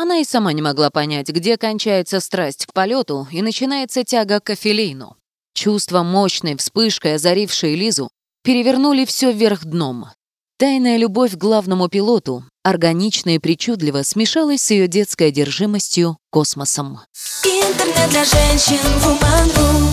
Она и сама не могла понять, где кончается страсть к полету и начинается тяга к афилейну. Чувства мощной вспышкой, озарившей Лизу, перевернули все вверх дном. Тайная любовь к главному пилоту, органично и причудливо смешалась с ее детской одержимостью космосом. Интернет для женщин Woman.ru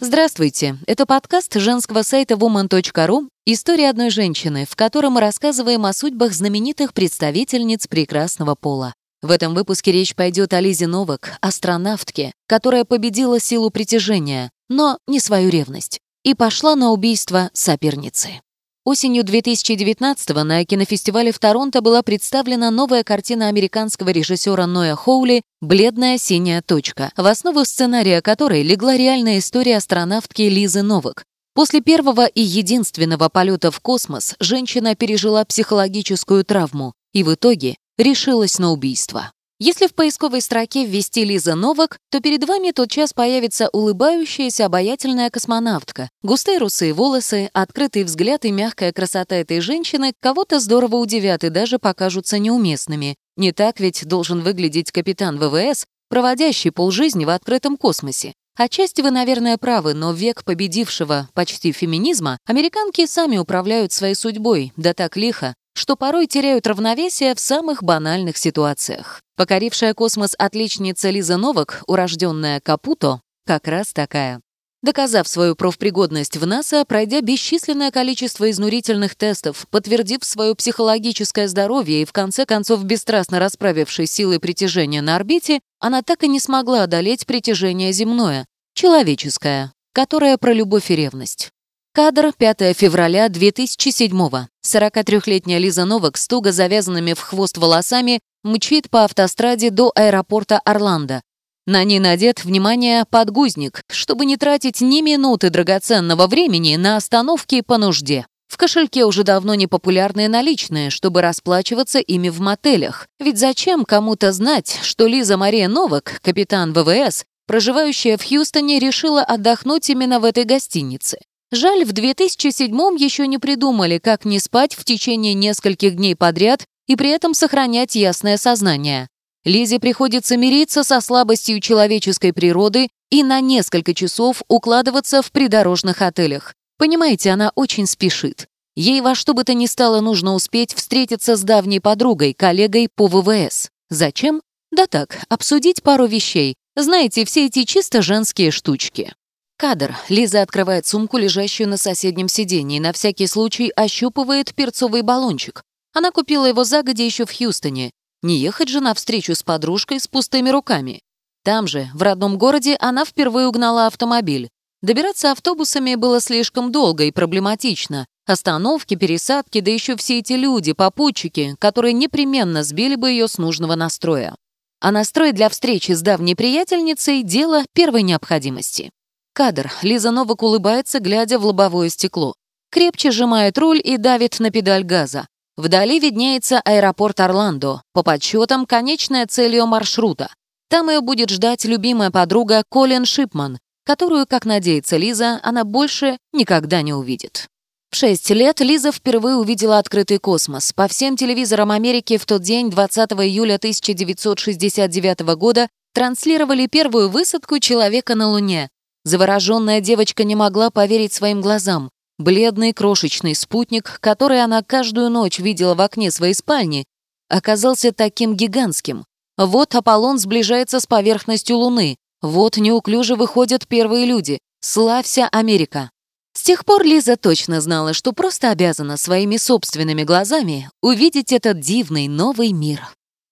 Здравствуйте, это подкаст женского сайта woman.ru «История одной женщины», в котором мы рассказываем о судьбах знаменитых представительниц прекрасного пола. В этом выпуске речь пойдет о Лизе Новак, астронавтке, которая победила силу притяжения, но не свою ревность, и пошла на убийство соперницы. Осенью 2019-го на кинофестивале в Торонто была представлена новая картина американского режиссера Ноя Хоули «Бледная синяя точка», в основу сценария которой легла реальная история астронавтки Лизы Новак. После первого и единственного полета в космос женщина пережила психологическую травму и в итоге решилась на убийство. Если в поисковой строке ввести Лиза Новак, то перед вами тотчас появится улыбающаяся обаятельная космонавтка. Густые русые волосы, открытый взгляд и мягкая красота этой женщины кого-то здорово удивят и даже покажутся неуместными. Не так ведь должен выглядеть капитан ВВС, проводящий полжизни в открытом космосе. Отчасти вы, наверное, правы, но век победившего почти феминизма американки сами управляют своей судьбой, да так лихо, что порой теряют равновесие в самых банальных ситуациях. Покорившая космос отличница Лиза Новак, урожденная Капуто, как раз такая. Доказав свою профпригодность в НАСА, пройдя бесчисленное количество изнурительных тестов, подтвердив свое психологическое здоровье и в конце концов бесстрастно расправившись силой притяжения на орбите, она так и не смогла одолеть притяжение земное, человеческое, которое про любовь и ревность. Кадр 5 февраля 2007-го. 43-летняя Лиза Новак с туго завязанными в хвост волосами мчит по автостраде до аэропорта Орландо. На ней надет, внимание, подгузник, чтобы не тратить ни минуты драгоценного времени на остановки по нужде. В кошельке уже давно не популярные наличные, чтобы расплачиваться ими в мотелях. Ведь зачем кому-то знать, что Лиза Мария Новак, капитан ВВС, проживающая в Хьюстоне, решила отдохнуть именно в этой гостинице? Жаль, в 2007 еще не придумали, как не спать в течение нескольких дней подряд и при этом сохранять ясное сознание. Лизе приходится мириться со слабостью человеческой природы и на несколько часов укладываться в придорожных отелях. Понимаете, она очень спешит. Ей во что бы то ни стало нужно успеть встретиться с давней подругой, коллегой по ВВС. Зачем? Да так, обсудить пару вещей. Знаете, все эти чисто женские штучки. Кадр. Лиза открывает сумку, лежащую на соседнем сиденье, и на всякий случай ощупывает перцовый баллончик. Она купила его загодя еще в Хьюстоне. Не ехать же навстречу с подружкой с пустыми руками. Там же, в родном городе, она впервые угнала автомобиль. Добираться автобусами было слишком долго и проблематично. Остановки, пересадки, да еще все эти люди, попутчики, которые непременно сбили бы ее с нужного настроя. А настрой для встречи с давней приятельницей – дело первой необходимости. Кадр. Лиза Новак улыбается, глядя в лобовое стекло. Крепче сжимает руль и давит на педаль газа. Вдали виднеется аэропорт Орландо, по подсчетам конечная цель ее маршрута. Там ее будет ждать любимая подруга Колин Шипман, которую, как надеется Лиза, она больше никогда не увидит. В 6 лет Лиза впервые увидела открытый космос. По всем телевизорам Америки в тот день, 20 июля 1969 года, транслировали первую высадку человека на Луне, Завороженная девочка не могла поверить своим глазам. Бледный крошечный спутник, который она каждую ночь видела в окне своей спальни, оказался таким гигантским. Вот Аполлон сближается с поверхностью Луны. Вот неуклюже выходят первые люди. Славься, Америка! С тех пор Лиза точно знала, что просто обязана своими собственными глазами увидеть этот дивный новый мир.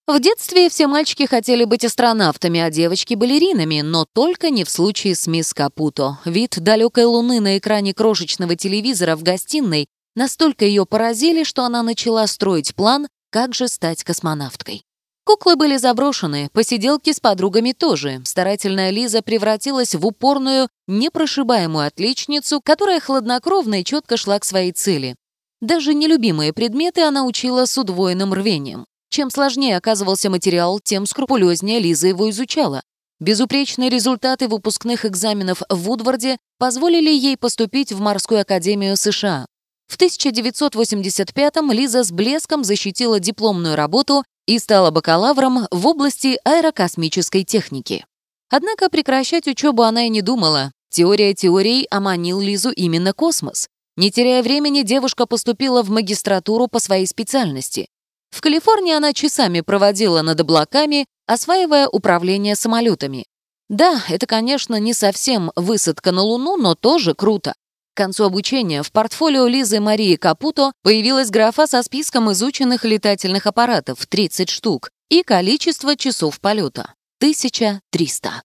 В детстве все мальчики хотели быть астронавтами, а девочки — балеринами, но только не в случае с мисс Капуто. Вид далекой луны на экране крошечного телевизора в гостиной настолько ее поразили, что она начала строить план, как же стать космонавткой. Куклы были заброшены, посиделки с подругами тоже. Старательная Лиза превратилась в упорную, непрошибаемую отличницу, которая хладнокровно и четко шла к своей цели. Даже нелюбимые предметы она учила с удвоенным рвением. Чем сложнее оказывался материал, тем скрупулезнее Лиза его изучала. Безупречные результаты выпускных экзаменов в Вудварде позволили ей поступить в Морскую академию США. В 1985-м Лиза с блеском защитила дипломную работу и стала бакалавром в области аэрокосмической техники. Однако прекращать учебу она и не думала. Теория теорий оманил Лизу именно космос. Не теряя времени, девушка поступила в магистратуру по своей специальности. В Калифорнии она часами проводила над облаками, осваивая управление самолетами. Да, это, конечно, не совсем высадка на Луну, но тоже круто. К концу обучения в портфолио Лизы Марии Капуто появилась графа со списком изученных летательных аппаратов 30 штук и количество часов полета — 1300.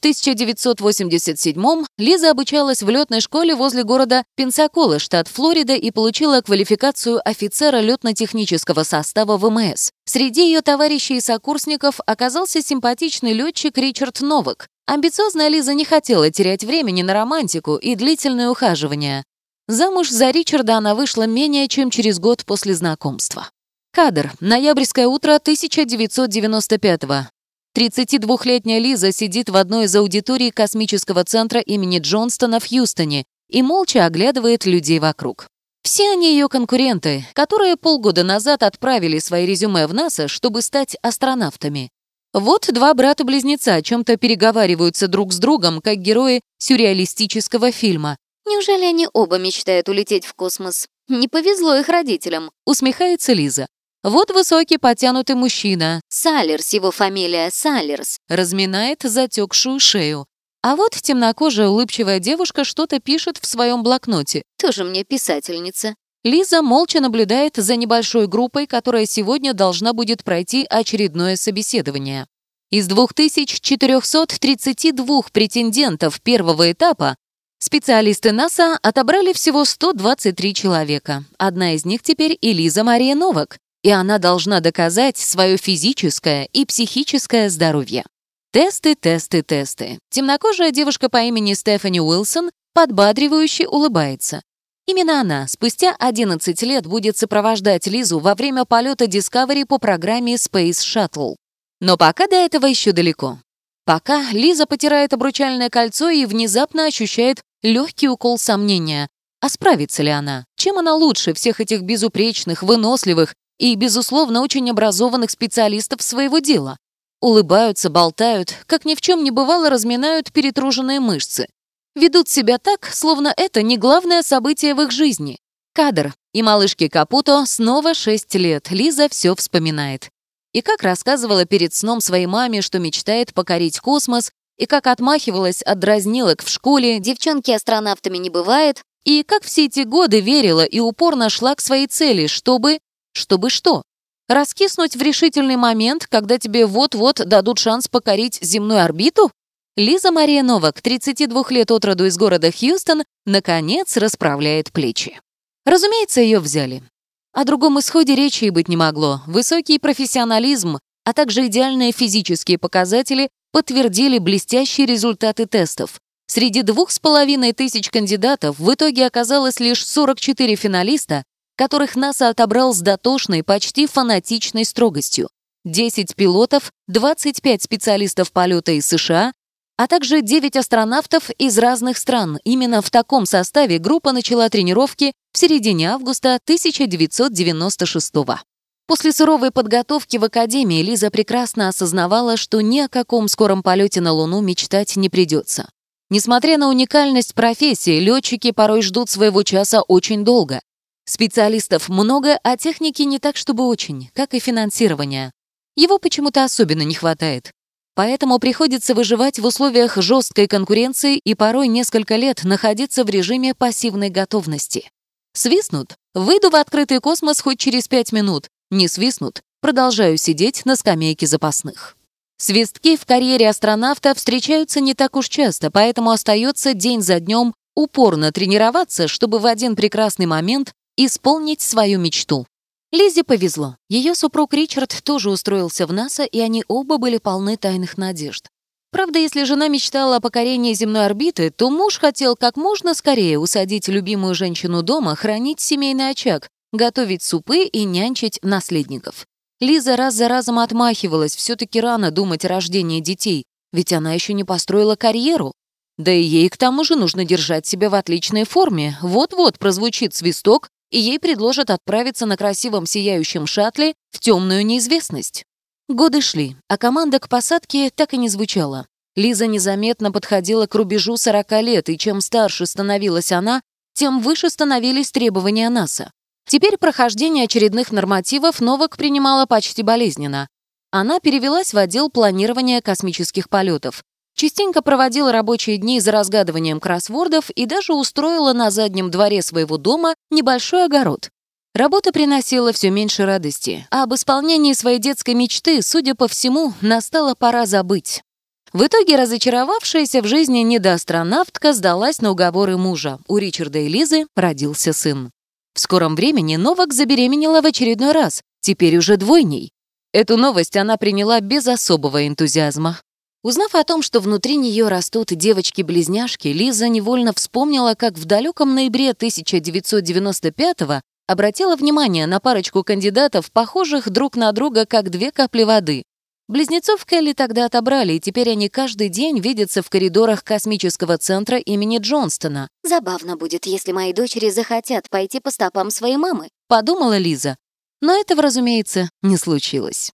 В 1987-м Лиза обучалась в летной школе возле города Пенсакола, штат Флорида, и получила квалификацию офицера летно-технического состава ВМС. Среди ее товарищей и сокурсников оказался симпатичный летчик Ричард Новак. Амбициозная Лиза не хотела терять времени на романтику и длительное ухаживание. Замуж за Ричарда она вышла менее чем через год после знакомства. Кадр. Ноябрьское утро 1995 -го. 32-летняя Лиза сидит в одной из аудиторий космического центра имени Джонстона в Хьюстоне и молча оглядывает людей вокруг. Все они ее конкуренты, которые полгода назад отправили свои резюме в НАСА, чтобы стать астронавтами. Вот два брата-близнеца о чем-то переговариваются друг с другом, как герои сюрреалистического фильма. «Неужели они оба мечтают улететь в космос? Не повезло их родителям», — усмехается Лиза. Вот высокий потянутый мужчина. Салерс, его фамилия Салерс. Разминает затекшую шею. А вот темнокожая улыбчивая девушка что-то пишет в своем блокноте. Тоже мне писательница. Лиза молча наблюдает за небольшой группой, которая сегодня должна будет пройти очередное собеседование. Из 2432 претендентов первого этапа специалисты НАСА отобрали всего 123 человека. Одна из них теперь Элиза Мария Новак, и она должна доказать свое физическое и психическое здоровье. Тесты, тесты, тесты. Темнокожая девушка по имени Стефани Уилсон подбадривающе улыбается. Именно она спустя 11 лет будет сопровождать Лизу во время полета Discovery по программе Space Shuttle. Но пока до этого еще далеко. Пока Лиза потирает обручальное кольцо и внезапно ощущает легкий укол сомнения. А справится ли она? Чем она лучше всех этих безупречных, выносливых и, безусловно, очень образованных специалистов своего дела. Улыбаются, болтают, как ни в чем не бывало, разминают перетруженные мышцы. Ведут себя так, словно это не главное событие в их жизни. Кадр. И малышке Капуто снова 6 лет. Лиза все вспоминает. И как рассказывала перед сном своей маме, что мечтает покорить космос, и как отмахивалась от дразнилок в школе, девчонки астронавтами не бывает, и как все эти годы верила и упорно шла к своей цели, чтобы чтобы что? Раскиснуть в решительный момент, когда тебе вот-вот дадут шанс покорить земную орбиту? Лиза Мария Новак, 32 лет от роду из города Хьюстон, наконец расправляет плечи. Разумеется, ее взяли. О другом исходе речи и быть не могло. Высокий профессионализм, а также идеальные физические показатели подтвердили блестящие результаты тестов. Среди двух с половиной тысяч кандидатов в итоге оказалось лишь 44 финалиста, которых НАСА отобрал с дотошной, почти фанатичной строгостью. 10 пилотов, 25 специалистов полета из США, а также 9 астронавтов из разных стран. Именно в таком составе группа начала тренировки в середине августа 1996 года. После суровой подготовки в Академии Лиза прекрасно осознавала, что ни о каком скором полете на Луну мечтать не придется. Несмотря на уникальность профессии, летчики порой ждут своего часа очень долго. Специалистов много, а техники не так, чтобы очень, как и финансирование. Его почему-то особенно не хватает. Поэтому приходится выживать в условиях жесткой конкуренции и порой несколько лет находиться в режиме пассивной готовности. Свистнут? Выйду в открытый космос хоть через пять минут. Не свистнут? Продолжаю сидеть на скамейке запасных. Свистки в карьере астронавта встречаются не так уж часто, поэтому остается день за днем упорно тренироваться, чтобы в один прекрасный момент исполнить свою мечту. Лизе повезло. Ее супруг Ричард тоже устроился в НАСА, и они оба были полны тайных надежд. Правда, если жена мечтала о покорении земной орбиты, то муж хотел как можно скорее усадить любимую женщину дома, хранить семейный очаг, готовить супы и нянчить наследников. Лиза раз за разом отмахивалась, все таки рано думать о рождении детей, ведь она еще не построила карьеру. Да и ей к тому же нужно держать себя в отличной форме. Вот-вот прозвучит свисток, и ей предложат отправиться на красивом сияющем шаттле в темную неизвестность. Годы шли, а команда к посадке так и не звучала. Лиза незаметно подходила к рубежу 40 лет, и чем старше становилась она, тем выше становились требования НАСА. Теперь прохождение очередных нормативов Новак принимала почти болезненно. Она перевелась в отдел планирования космических полетов, частенько проводила рабочие дни за разгадыванием кроссвордов и даже устроила на заднем дворе своего дома небольшой огород. Работа приносила все меньше радости, а об исполнении своей детской мечты, судя по всему, настала пора забыть. В итоге разочаровавшаяся в жизни недоастронавтка сдалась на уговоры мужа. У Ричарда и Лизы родился сын. В скором времени Новак забеременела в очередной раз, теперь уже двойней. Эту новость она приняла без особого энтузиазма. Узнав о том, что внутри нее растут девочки-близняшки, Лиза невольно вспомнила, как в далеком ноябре 1995 обратила внимание на парочку кандидатов, похожих друг на друга, как две капли воды. Близнецов Келли тогда отобрали, и теперь они каждый день видятся в коридорах космического центра имени Джонстона. «Забавно будет, если мои дочери захотят пойти по стопам своей мамы», — подумала Лиза. Но этого, разумеется, не случилось.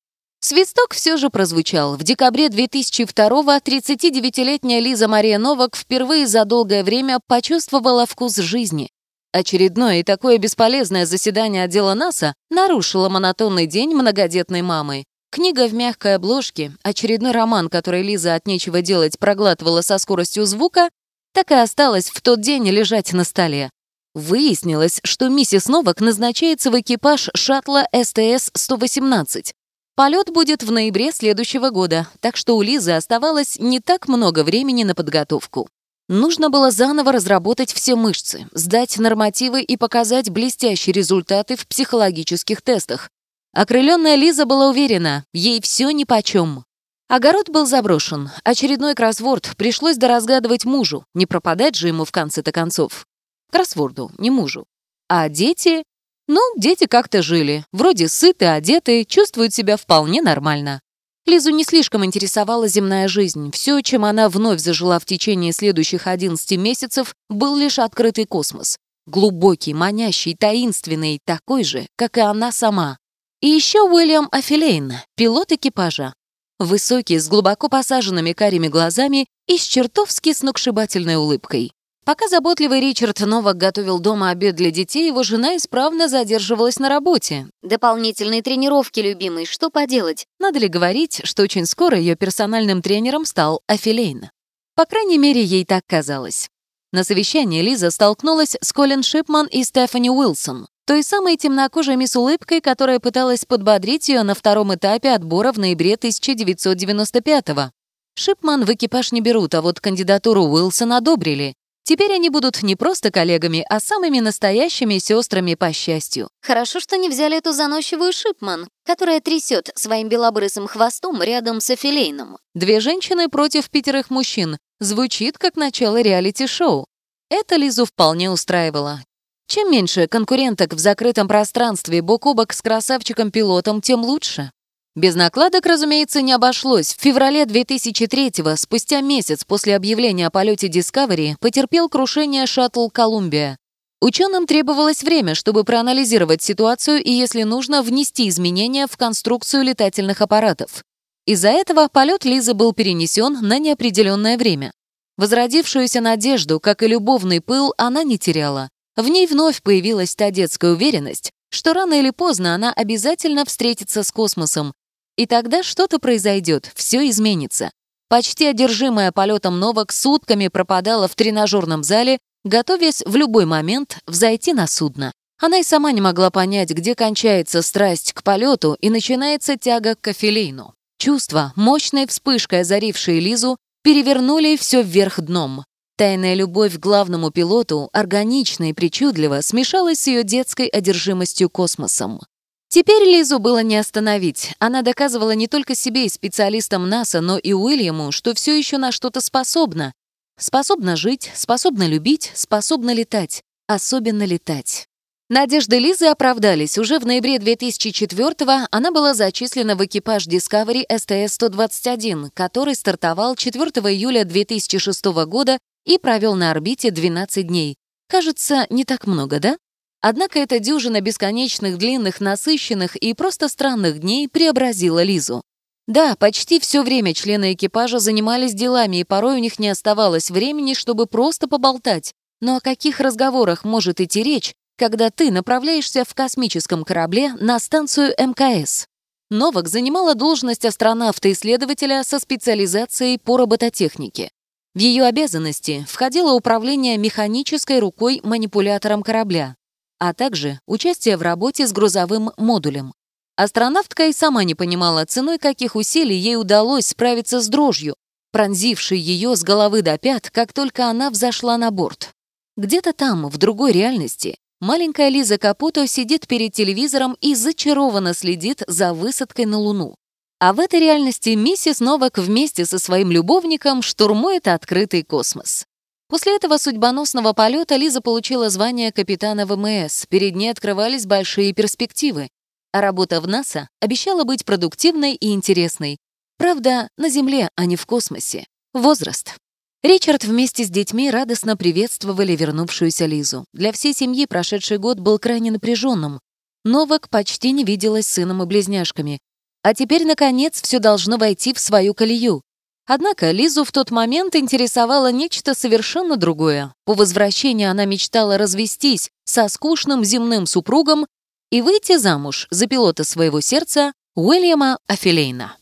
Свисток все же прозвучал. В декабре 2002-го 39-летняя Лиза Мария Новак впервые за долгое время почувствовала вкус жизни. Очередное и такое бесполезное заседание отдела НАСА нарушило монотонный день многодетной мамы. Книга в мягкой обложке, очередной роман, который Лиза от нечего делать проглатывала со скоростью звука, так и осталась в тот день лежать на столе. Выяснилось, что миссис Новак назначается в экипаж шаттла СТС-118. Полет будет в ноябре следующего года, так что у Лизы оставалось не так много времени на подготовку. Нужно было заново разработать все мышцы, сдать нормативы и показать блестящие результаты в психологических тестах. Окрыленная Лиза была уверена, ей все нипочем. Огород был заброшен. Очередной кроссворд пришлось доразгадывать мужу, не пропадать же ему в конце-то концов. Кроссворду, не мужу. А дети? Ну, дети как-то жили. Вроде сыты, одеты, чувствуют себя вполне нормально. Лизу не слишком интересовала земная жизнь. Все, чем она вновь зажила в течение следующих 11 месяцев, был лишь открытый космос. Глубокий, манящий, таинственный, такой же, как и она сама. И еще Уильям Афилейн, пилот экипажа. Высокий, с глубоко посаженными карими глазами и с чертовски сногсшибательной улыбкой. Пока заботливый Ричард Новак готовил дома обед для детей, его жена исправно задерживалась на работе. «Дополнительные тренировки, любимый, что поделать?» Надо ли говорить, что очень скоро ее персональным тренером стал Афилейн? По крайней мере, ей так казалось. На совещании Лиза столкнулась с Колин Шипман и Стефани Уилсон, той самой темнокожей мисс улыбкой, которая пыталась подбодрить ее на втором этапе отбора в ноябре 1995-го. Шипман в экипаж не берут, а вот кандидатуру Уилсон одобрили. Теперь они будут не просто коллегами, а самыми настоящими сестрами по счастью. Хорошо, что не взяли эту заносчивую Шипман, которая трясет своим белобрысым хвостом рядом с Афилейном. Две женщины против пятерых мужчин. Звучит как начало реалити-шоу. Это Лизу вполне устраивало. Чем меньше конкуренток в закрытом пространстве бок о бок с красавчиком-пилотом, тем лучше. Без накладок, разумеется, не обошлось. В феврале 2003-го, спустя месяц после объявления о полете Discovery, потерпел крушение шаттл «Колумбия». Ученым требовалось время, чтобы проанализировать ситуацию и, если нужно, внести изменения в конструкцию летательных аппаратов. Из-за этого полет Лизы был перенесен на неопределенное время. Возродившуюся надежду, как и любовный пыл, она не теряла. В ней вновь появилась та детская уверенность, что рано или поздно она обязательно встретится с космосом, и тогда что-то произойдет, все изменится. Почти одержимая полетом Новак сутками пропадала в тренажерном зале, готовясь в любой момент взойти на судно. Она и сама не могла понять, где кончается страсть к полету и начинается тяга к кофелейну. Чувства, мощной вспышкой озарившие Лизу, перевернули все вверх дном. Тайная любовь к главному пилоту, органично и причудливо, смешалась с ее детской одержимостью космосом. Теперь Лизу было не остановить. Она доказывала не только себе и специалистам НАСА, но и Уильяму, что все еще на что-то способна. Способна жить, способна любить, способна летать. Особенно летать. Надежды Лизы оправдались. Уже в ноябре 2004-го она была зачислена в экипаж Discovery STS-121, который стартовал 4 июля 2006 года и провел на орбите 12 дней. Кажется, не так много, да? Однако эта дюжина бесконечных, длинных, насыщенных и просто странных дней преобразила Лизу. Да, почти все время члены экипажа занимались делами, и порой у них не оставалось времени, чтобы просто поболтать. Но о каких разговорах может идти речь, когда ты направляешься в космическом корабле на станцию МКС? Новак занимала должность астронавта-исследователя со специализацией по робототехнике. В ее обязанности входило управление механической рукой манипулятором корабля, а также участие в работе с грузовым модулем. Астронавтка и сама не понимала, ценой каких усилий ей удалось справиться с дрожью, пронзившей ее с головы до пят, как только она взошла на борт. Где-то там, в другой реальности, Маленькая Лиза Капуто сидит перед телевизором и зачарованно следит за высадкой на Луну. А в этой реальности миссис Новак вместе со своим любовником штурмует открытый космос. После этого судьбоносного полета Лиза получила звание капитана ВМС, перед ней открывались большие перспективы, а работа в НАСА обещала быть продуктивной и интересной. Правда, на Земле, а не в космосе. Возраст. Ричард вместе с детьми радостно приветствовали вернувшуюся Лизу. Для всей семьи прошедший год был крайне напряженным. Новак почти не виделась с сыном и близняшками. А теперь, наконец, все должно войти в свою колею. Однако Лизу в тот момент интересовало нечто совершенно другое. По возвращении она мечтала развестись со скучным земным супругом и выйти замуж за пилота своего сердца Уильяма Афилейна.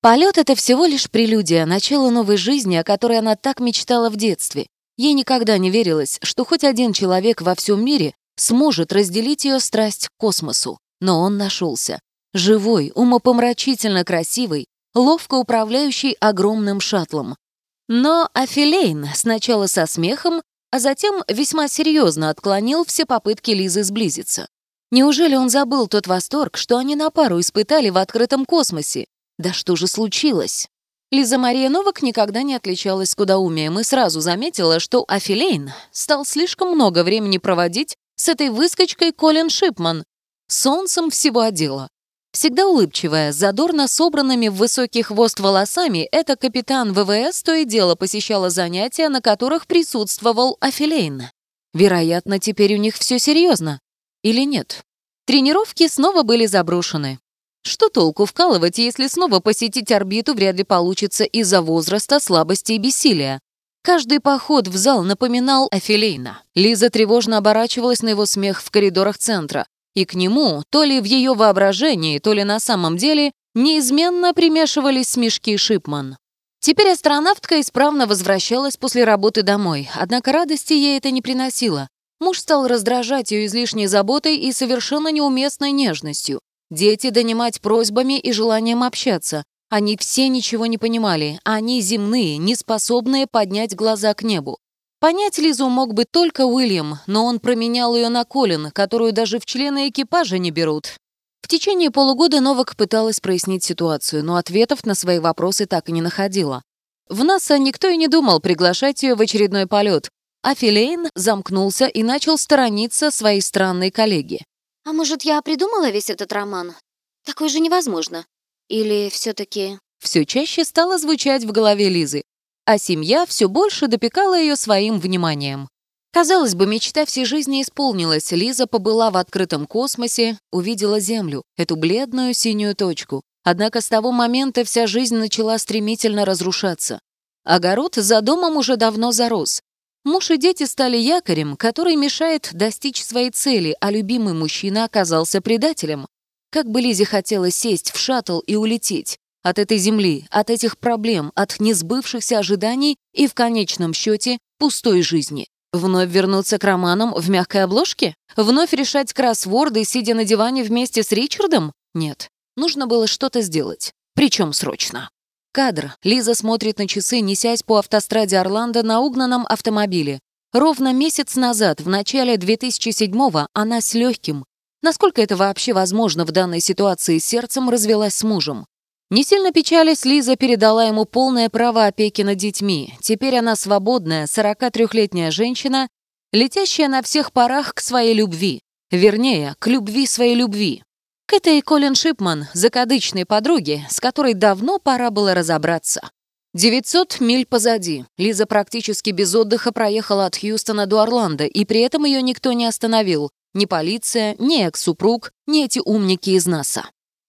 Полет — это всего лишь прелюдия, начало новой жизни, о которой она так мечтала в детстве. Ей никогда не верилось, что хоть один человек во всем мире сможет разделить ее страсть к космосу. Но он нашелся. Живой, умопомрачительно красивый, ловко управляющий огромным шаттлом. Но Афилейн сначала со смехом, а затем весьма серьезно отклонил все попытки Лизы сблизиться. Неужели он забыл тот восторг, что они на пару испытали в открытом космосе, да что же случилось? Лиза Мария Новак никогда не отличалась скудоумием и сразу заметила, что Афилейн стал слишком много времени проводить с этой выскочкой Колин Шипман, солнцем всего отдела. Всегда улыбчивая, задорно собранными в высокий хвост волосами, эта капитан ВВС то и дело посещала занятия, на которых присутствовал Афилейн. Вероятно, теперь у них все серьезно. Или нет? Тренировки снова были заброшены. Что толку вкалывать, если снова посетить орбиту вряд ли получится из-за возраста, слабости и бессилия? Каждый поход в зал напоминал Афилейна. Лиза тревожно оборачивалась на его смех в коридорах центра, и к нему, то ли в ее воображении, то ли на самом деле, неизменно примешивались смешки Шипман. Теперь астронавтка исправно возвращалась после работы домой, однако радости ей это не приносило. Муж стал раздражать ее излишней заботой и совершенно неуместной нежностью. Дети донимать просьбами и желанием общаться. Они все ничего не понимали, они земные, не способные поднять глаза к небу. Понять Лизу мог бы только Уильям, но он променял ее на Колин, которую даже в члены экипажа не берут. В течение полугода Новак пыталась прояснить ситуацию, но ответов на свои вопросы так и не находила. В НАСА никто и не думал приглашать ее в очередной полет, а Филейн замкнулся и начал сторониться своей странной коллеги. А может, я придумала весь этот роман? Такой же невозможно. Или все-таки... Все чаще стало звучать в голове Лизы, а семья все больше допекала ее своим вниманием. Казалось бы, мечта всей жизни исполнилась. Лиза побыла в открытом космосе, увидела Землю, эту бледную синюю точку. Однако с того момента вся жизнь начала стремительно разрушаться. Огород за домом уже давно зарос. Муж и дети стали якорем, который мешает достичь своей цели, а любимый мужчина оказался предателем. Как бы Лизе хотелось сесть в шаттл и улететь. От этой земли, от этих проблем, от несбывшихся ожиданий и, в конечном счете, пустой жизни. Вновь вернуться к романам в мягкой обложке? Вновь решать кроссворды, сидя на диване вместе с Ричардом? Нет. Нужно было что-то сделать. Причем срочно. Кадр. Лиза смотрит на часы, несясь по автостраде Орландо на угнанном автомобиле. Ровно месяц назад, в начале 2007-го, она с легким, насколько это вообще возможно в данной ситуации, сердцем развелась с мужем. Не сильно печалясь, Лиза передала ему полное право опеки над детьми. Теперь она свободная, 43-летняя женщина, летящая на всех парах к своей любви. Вернее, к любви своей любви. К этой Колин Шипман, закадычной подруге, с которой давно пора было разобраться. 900 миль позади. Лиза практически без отдыха проехала от Хьюстона до Орландо, и при этом ее никто не остановил. ни полиция, ни экс-супруг, ни эти умники из НАСА.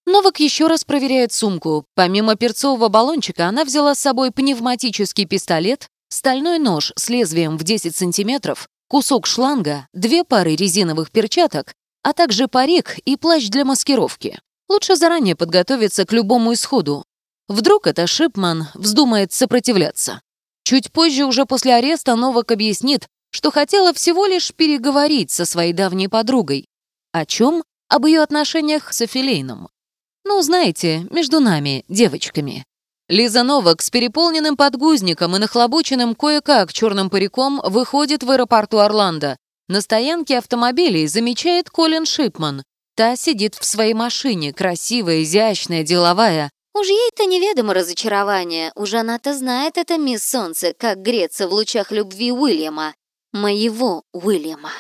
Новак еще раз проверяет сумку. Помимо перцового баллончика, она взяла с собой пневматический пистолет, стальной нож с лезвием в 10 сантиметров, кусок шланга, две пары резиновых перчаток, а также парик и плащ для маскировки. Лучше заранее подготовиться к любому исходу. Вдруг это Шипман вздумает сопротивляться. Чуть позже, уже после ареста, Новак объяснит, что хотела всего лишь переговорить со своей давней подругой. О чем? Об ее отношениях с Афилейном. Ну, знаете, между нами, девочками. Лиза Новак с переполненным подгузником и нахлобученным кое-как черным париком выходит в аэропорту Орландо. На стоянке автомобилей замечает Колин Шипман. Та сидит в своей машине, красивая, изящная, деловая. Уж ей-то неведомо разочарование. Уж она-то знает это мисс Солнце, как греться в лучах любви Уильяма. Моего Уильяма.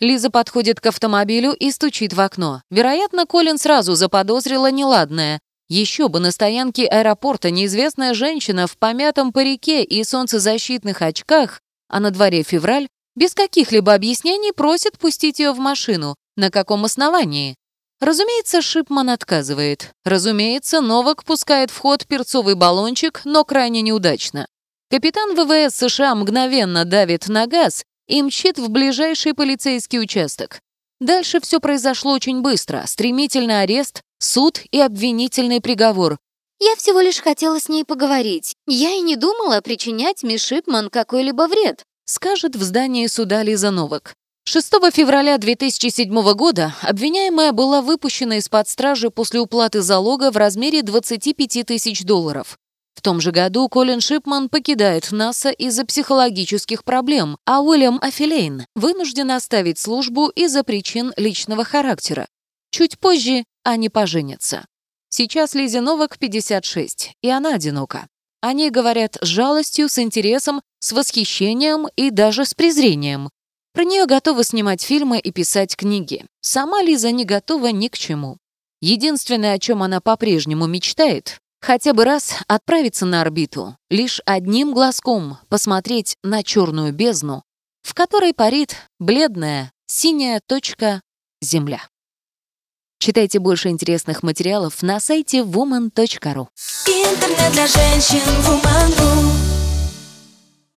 Лиза подходит к автомобилю и стучит в окно. Вероятно, Колин сразу заподозрила неладное. Еще бы на стоянке аэропорта неизвестная женщина в помятом парике и солнцезащитных очках, а на дворе февраль, без каких-либо объяснений просит пустить ее в машину. На каком основании? Разумеется, Шипман отказывает. Разумеется, Новак пускает в ход перцовый баллончик, но крайне неудачно. Капитан ВВС США мгновенно давит на газ и мчит в ближайший полицейский участок. Дальше все произошло очень быстро. Стремительный арест, суд и обвинительный приговор. «Я всего лишь хотела с ней поговорить. Я и не думала причинять мисс Шипман какой-либо вред», скажет в здании суда Лиза Новак. 6 февраля 2007 года обвиняемая была выпущена из-под стражи после уплаты залога в размере 25 тысяч долларов. В том же году Колин Шипман покидает НАСА из-за психологических проблем, а Уильям Афилейн вынужден оставить службу из-за причин личного характера. Чуть позже они поженятся. Сейчас Лизе Новак 56, и она одинока. Они говорят с жалостью, с интересом, с восхищением и даже с презрением. Про нее готовы снимать фильмы и писать книги. Сама Лиза не готова ни к чему. Единственное, о чем она по-прежнему мечтает, Хотя бы раз отправиться на орбиту, лишь одним глазком посмотреть на черную бездну, в которой парит бледная синяя точка Земля. Читайте больше интересных материалов на сайте woman.ru. Интернет для женщин woman.ru